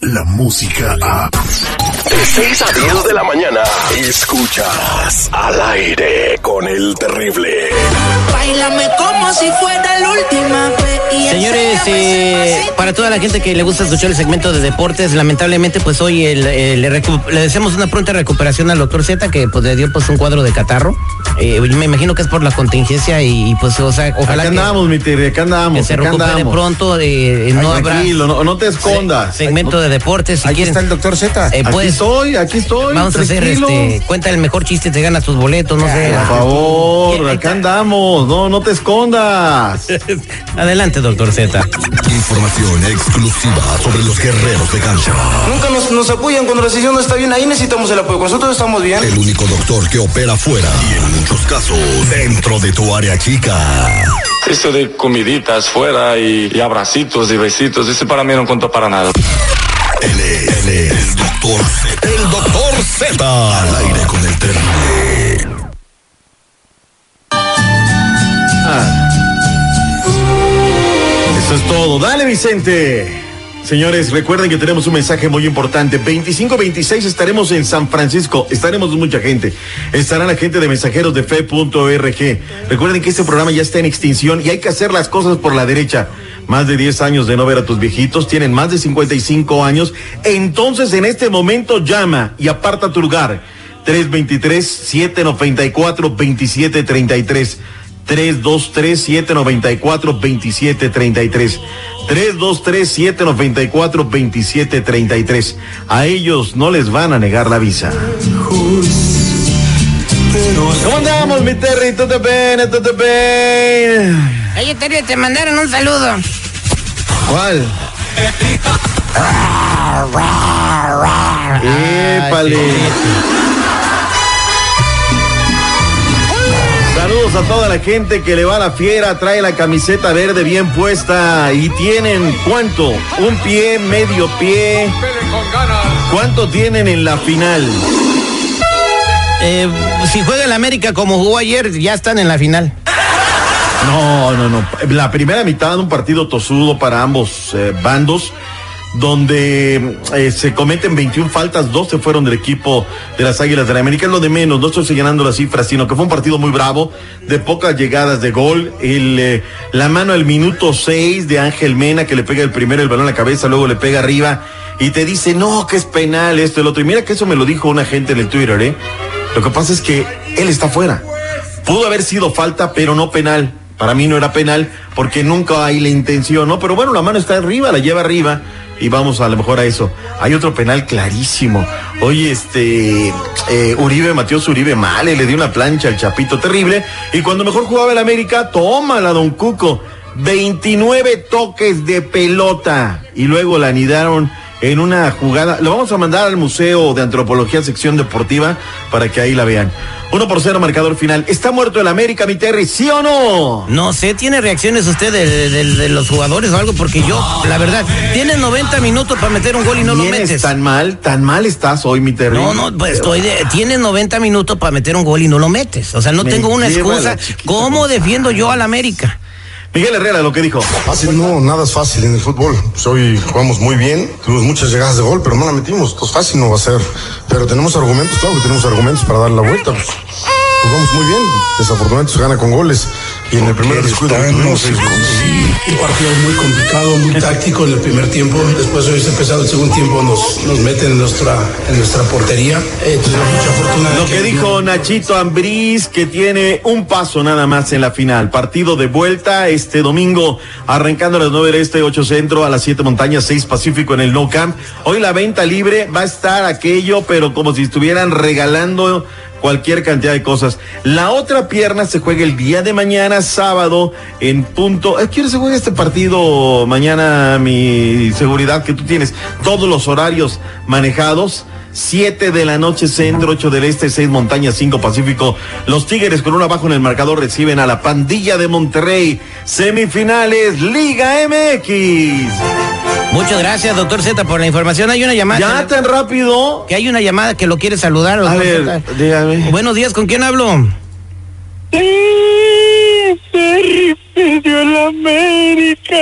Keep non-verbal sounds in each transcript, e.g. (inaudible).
la música a... De 6 a 10 de la mañana, escuchas al aire con el terrible. Bailame como si fuera la última vez. Señores, eh, para toda la gente que le gusta escuchar el segmento de deportes, lamentablemente pues hoy el- el- le, deseamos una pronta recuperación al doctor Z que pues le dio pues un cuadro de catarro. Eh, me imagino que es por la contingencia y, y, pues o sea, ojalá Acá que, andamos, mi Terry, acá que andamos, se acá recupere andamos. pronto. eh, no Ay, habrá tranquilo, no, no te escondas. se- segmento de deportes si Aquí quieren. está el doctor Z. Eh, Aquí pues, estoy, aquí estoy. vamos a hacer este, cuenta el mejor chiste, te ganas tus boletos, no sé. Por favor, acá andamos. No, no te escondas. (laughs) Adelante, doctor Z. Información exclusiva sobre los guerreros de cancha. Nunca nos, nos apoyan cuando la decisión no está bien. Ahí necesitamos el apoyo. Nosotros estamos bien. El único doctor que opera fuera y en muchos casos dentro de tu área chica. Eso de comiditas fuera y, y abracitos y besitos, ese para mí no contó para nada. Él es el doctor El doctor Z. Al aire con el terrible. Eso es todo. Dale, Vicente. Señores, recuerden que tenemos un mensaje muy importante. 25-26 estaremos en San Francisco. Estaremos mucha gente. Estará la gente de mensajeros de fe.org. Recuerden que este programa ya está en extinción y hay que hacer las cosas por la derecha. Más de 10 años de no ver a tus viejitos, tienen más de 55 años. Entonces, en este momento, llama y aparta tu lugar. 323-794-2733. 323-794-2733. 323-794-2733. A ellos no les van a negar la visa. ¿Cómo andamos, mi Terry? ¿Todo bien? ¿Todo bien? Oye, Terry, te mandaron un saludo. ¿Cuál? ¡Épale! Saludos a toda la gente que le va a la fiera, trae la camiseta verde bien puesta y tienen ¿cuánto? Un pie, medio pie. ¿Cuánto tienen en la final? Eh, si juega el América como jugó ayer, ya están en la final. No, no, no. La primera mitad de un partido tosudo para ambos eh, bandos, donde eh, se cometen 21 faltas, 12 fueron del equipo de las Águilas de la América, lo de menos, no estoy señalando las cifras, sino que fue un partido muy bravo, de pocas llegadas de gol, eh, la mano al minuto 6 de Ángel Mena, que le pega el primero el balón a la cabeza, luego le pega arriba, y te dice, no, que es penal esto, el otro, y mira que eso me lo dijo una gente en el Twitter, ¿eh? Lo que pasa es que él está fuera. Pudo haber sido falta, pero no penal. Para mí no era penal porque nunca hay la intención, ¿no? Pero bueno, la mano está arriba, la lleva arriba y vamos a lo mejor a eso. Hay otro penal clarísimo. Oye, este eh, Uribe, Mateos Uribe, mal, le dio una plancha al Chapito terrible. Y cuando mejor jugaba el América, tómala, don Cuco. 29 toques de pelota y luego la anidaron en una jugada. Lo vamos a mandar al Museo de Antropología, sección deportiva, para que ahí la vean. Uno por cero, marcador final. ¿Está muerto el América, mi Terry? ¿Sí o no? No sé, ¿tiene reacciones usted de, de- de los jugadores o algo? Porque yo, la verdad, tiene 90 minutos para meter un gol y no lo ¿Vienes metes. tan mal? ¿Tan mal estás hoy, mi Terry? No, no, pues estoy de, tienes 90 minutos para meter un gol y no lo metes. O sea, no Me tengo una excusa. chiquita ¿Cómo defiendo yo al América? Miguel Herrera, lo que dijo. Fácil no, nada es fácil en el fútbol. Pues hoy jugamos muy bien, tuvimos muchas llegadas de gol, pero no la metimos. Entonces fácil no va a ser. Pero tenemos argumentos, claro que tenemos argumentos para dar la vuelta. Pues, jugamos muy bien, desafortunadamente se gana con goles. Y en el primer descuido tuvimos. Un partido muy complicado, muy táctico en el primer tiempo. Después hoy se empezado el segundo tiempo, nos, nos meten en nuestra, en nuestra portería. Eh, tuvimos mucha fortuna. de Lo que dijo Nachito Ambriz, que tiene un paso nada más en la final. Partido de vuelta este domingo, arrancando a las 9 del Este, 8 Centro, a las 7 Montañas, 6 Pacífico en el No Camp. Hoy la venta libre va a estar aquello, pero como si estuvieran regalando cualquier cantidad de cosas. La otra pierna se juega el día de mañana, sábado, en punto. Eh, ¿Quiere se juega este partido mañana, mi seguridad que tú tienes? Todos los horarios manejados. 7 de la noche centro, 8 del este, 6 montañas, 5 pacífico. Los Tigres con una abajo en el marcador reciben a la pandilla de Monterrey. Semifinales, Liga MX. Muchas gracias, doctor Z, por la información. Hay una llamada. Ya tan rápido. Que hay una llamada que lo quiere saludar. A ver, dígame. Buenos días, ¿con quién hablo? El América.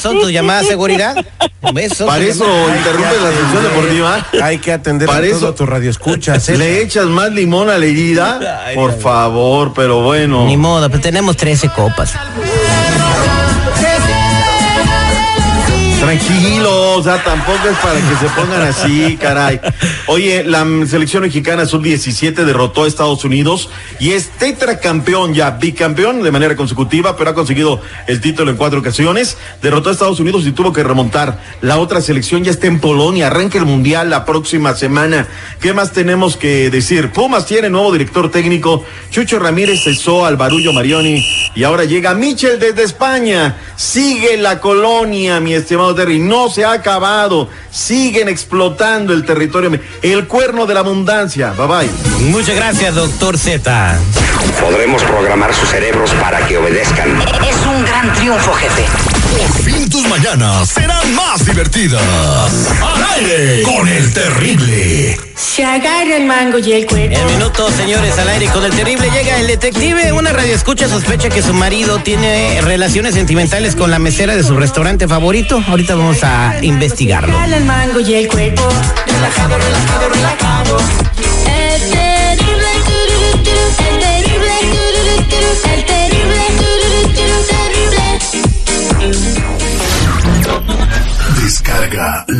¿Son tus llamadas de seguridad? (laughs) ¿Ves? Son Para eso interrumpe la sección deportiva. Hay que atender Para a eso- todo tu radio escuchas. ¿Le echas más limón a la herida? Ay, Por ay, favor, pero bueno. Ni modo, pues tenemos 13 copas. Tranquilo, sea, tampoco es para que se pongan así, caray. Oye, la selección mexicana sub-17 derrotó a Estados Unidos y es tetracampeón ya, bicampeón de manera consecutiva, pero ha conseguido el título en cuatro ocasiones. Derrotó a Estados Unidos y tuvo que remontar. La otra selección ya está en Polonia, arranca el Mundial la próxima semana. ¿Qué más tenemos que decir? Pumas tiene nuevo director técnico. Chucho Ramírez cesó al Barullo Marioni y ahora llega Michel desde España. Sigue la colonia, mi estimado Terry. No se ha acabado. Siguen explotando el territorio. El cuerno de la abundancia. Bye bye. Muchas gracias, doctor Z. Podremos programar sus cerebros para que obedezcan. Es un gran triunfo, jefe. Por fin tus mañanas serán más divertidas. Al aire con el terrible. Se agarra el mango y el cuerpo. En minutos, señores, al aire con el terrible llega el detective. Una radioescucha sospecha que su marido tiene relaciones sentimentales con la mesera de su restaurante favorito. Ahorita vamos a investigarlo. Se agarra el mango y el cuerpo. Relajado, relajado, relajado. El terrible, el terrible, el terrible,